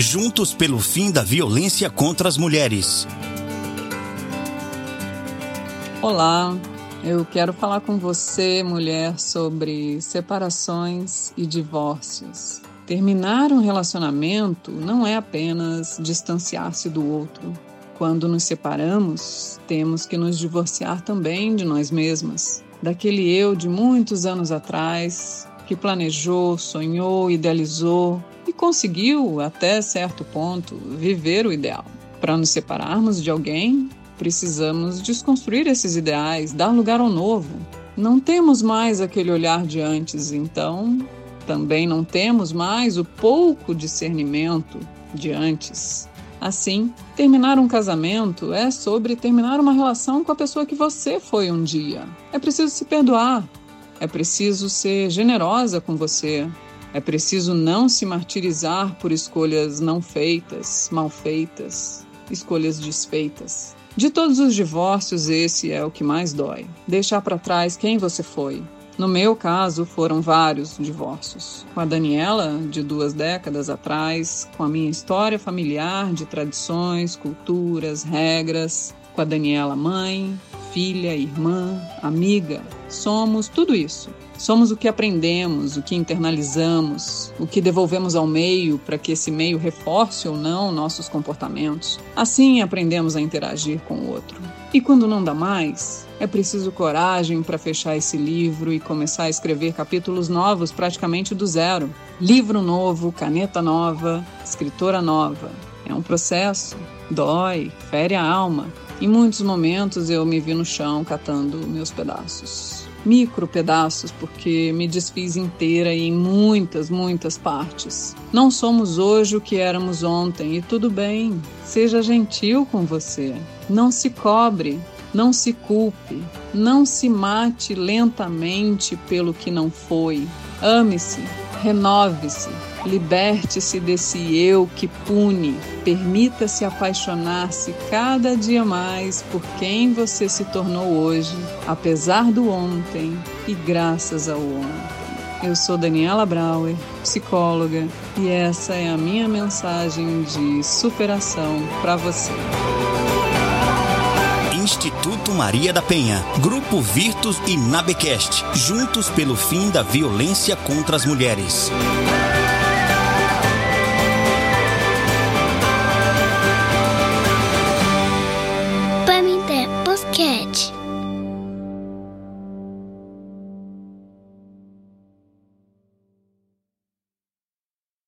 Juntos pelo fim da violência contra as mulheres. Olá, eu quero falar com você, mulher, sobre separações e divórcios. Terminar um relacionamento não é apenas distanciar-se do outro. Quando nos separamos, temos que nos divorciar também de nós mesmas, daquele eu de muitos anos atrás que planejou, sonhou, idealizou conseguiu, até certo ponto, viver o ideal. Para nos separarmos de alguém, precisamos desconstruir esses ideais, dar lugar ao novo. Não temos mais aquele olhar de antes, então também não temos mais o pouco discernimento de antes. Assim, terminar um casamento é sobre terminar uma relação com a pessoa que você foi um dia. É preciso se perdoar, é preciso ser generosa com você, é preciso não se martirizar por escolhas não feitas, mal feitas, escolhas desfeitas. De todos os divórcios, esse é o que mais dói. Deixar para trás quem você foi, no meu caso, foram vários divórcios. Com a Daniela, de duas décadas atrás, com a minha história familiar de tradições, culturas, regras, com a Daniela mãe, filha, irmã, amiga. Somos tudo isso. Somos o que aprendemos, o que internalizamos, o que devolvemos ao meio para que esse meio reforce ou não nossos comportamentos. Assim aprendemos a interagir com o outro. E quando não dá mais, é preciso coragem para fechar esse livro e começar a escrever capítulos novos praticamente do zero. Livro novo, caneta nova, escritora nova. É um processo, dói, fere a alma. Em muitos momentos eu me vi no chão catando meus pedaços. Micro pedaços, porque me desfiz inteira em muitas, muitas partes. Não somos hoje o que éramos ontem e tudo bem. Seja gentil com você. Não se cobre, não se culpe, não se mate lentamente pelo que não foi. Ame-se, renove-se, liberte-se desse eu que pune. Permita-se apaixonar-se cada dia mais por quem você se tornou hoje, apesar do ontem e graças ao ontem. Eu sou Daniela Brauer, psicóloga, e essa é a minha mensagem de superação para você. Instituto Maria da Penha, Grupo Virtus e Nabecast, juntos pelo fim da violência contra as mulheres.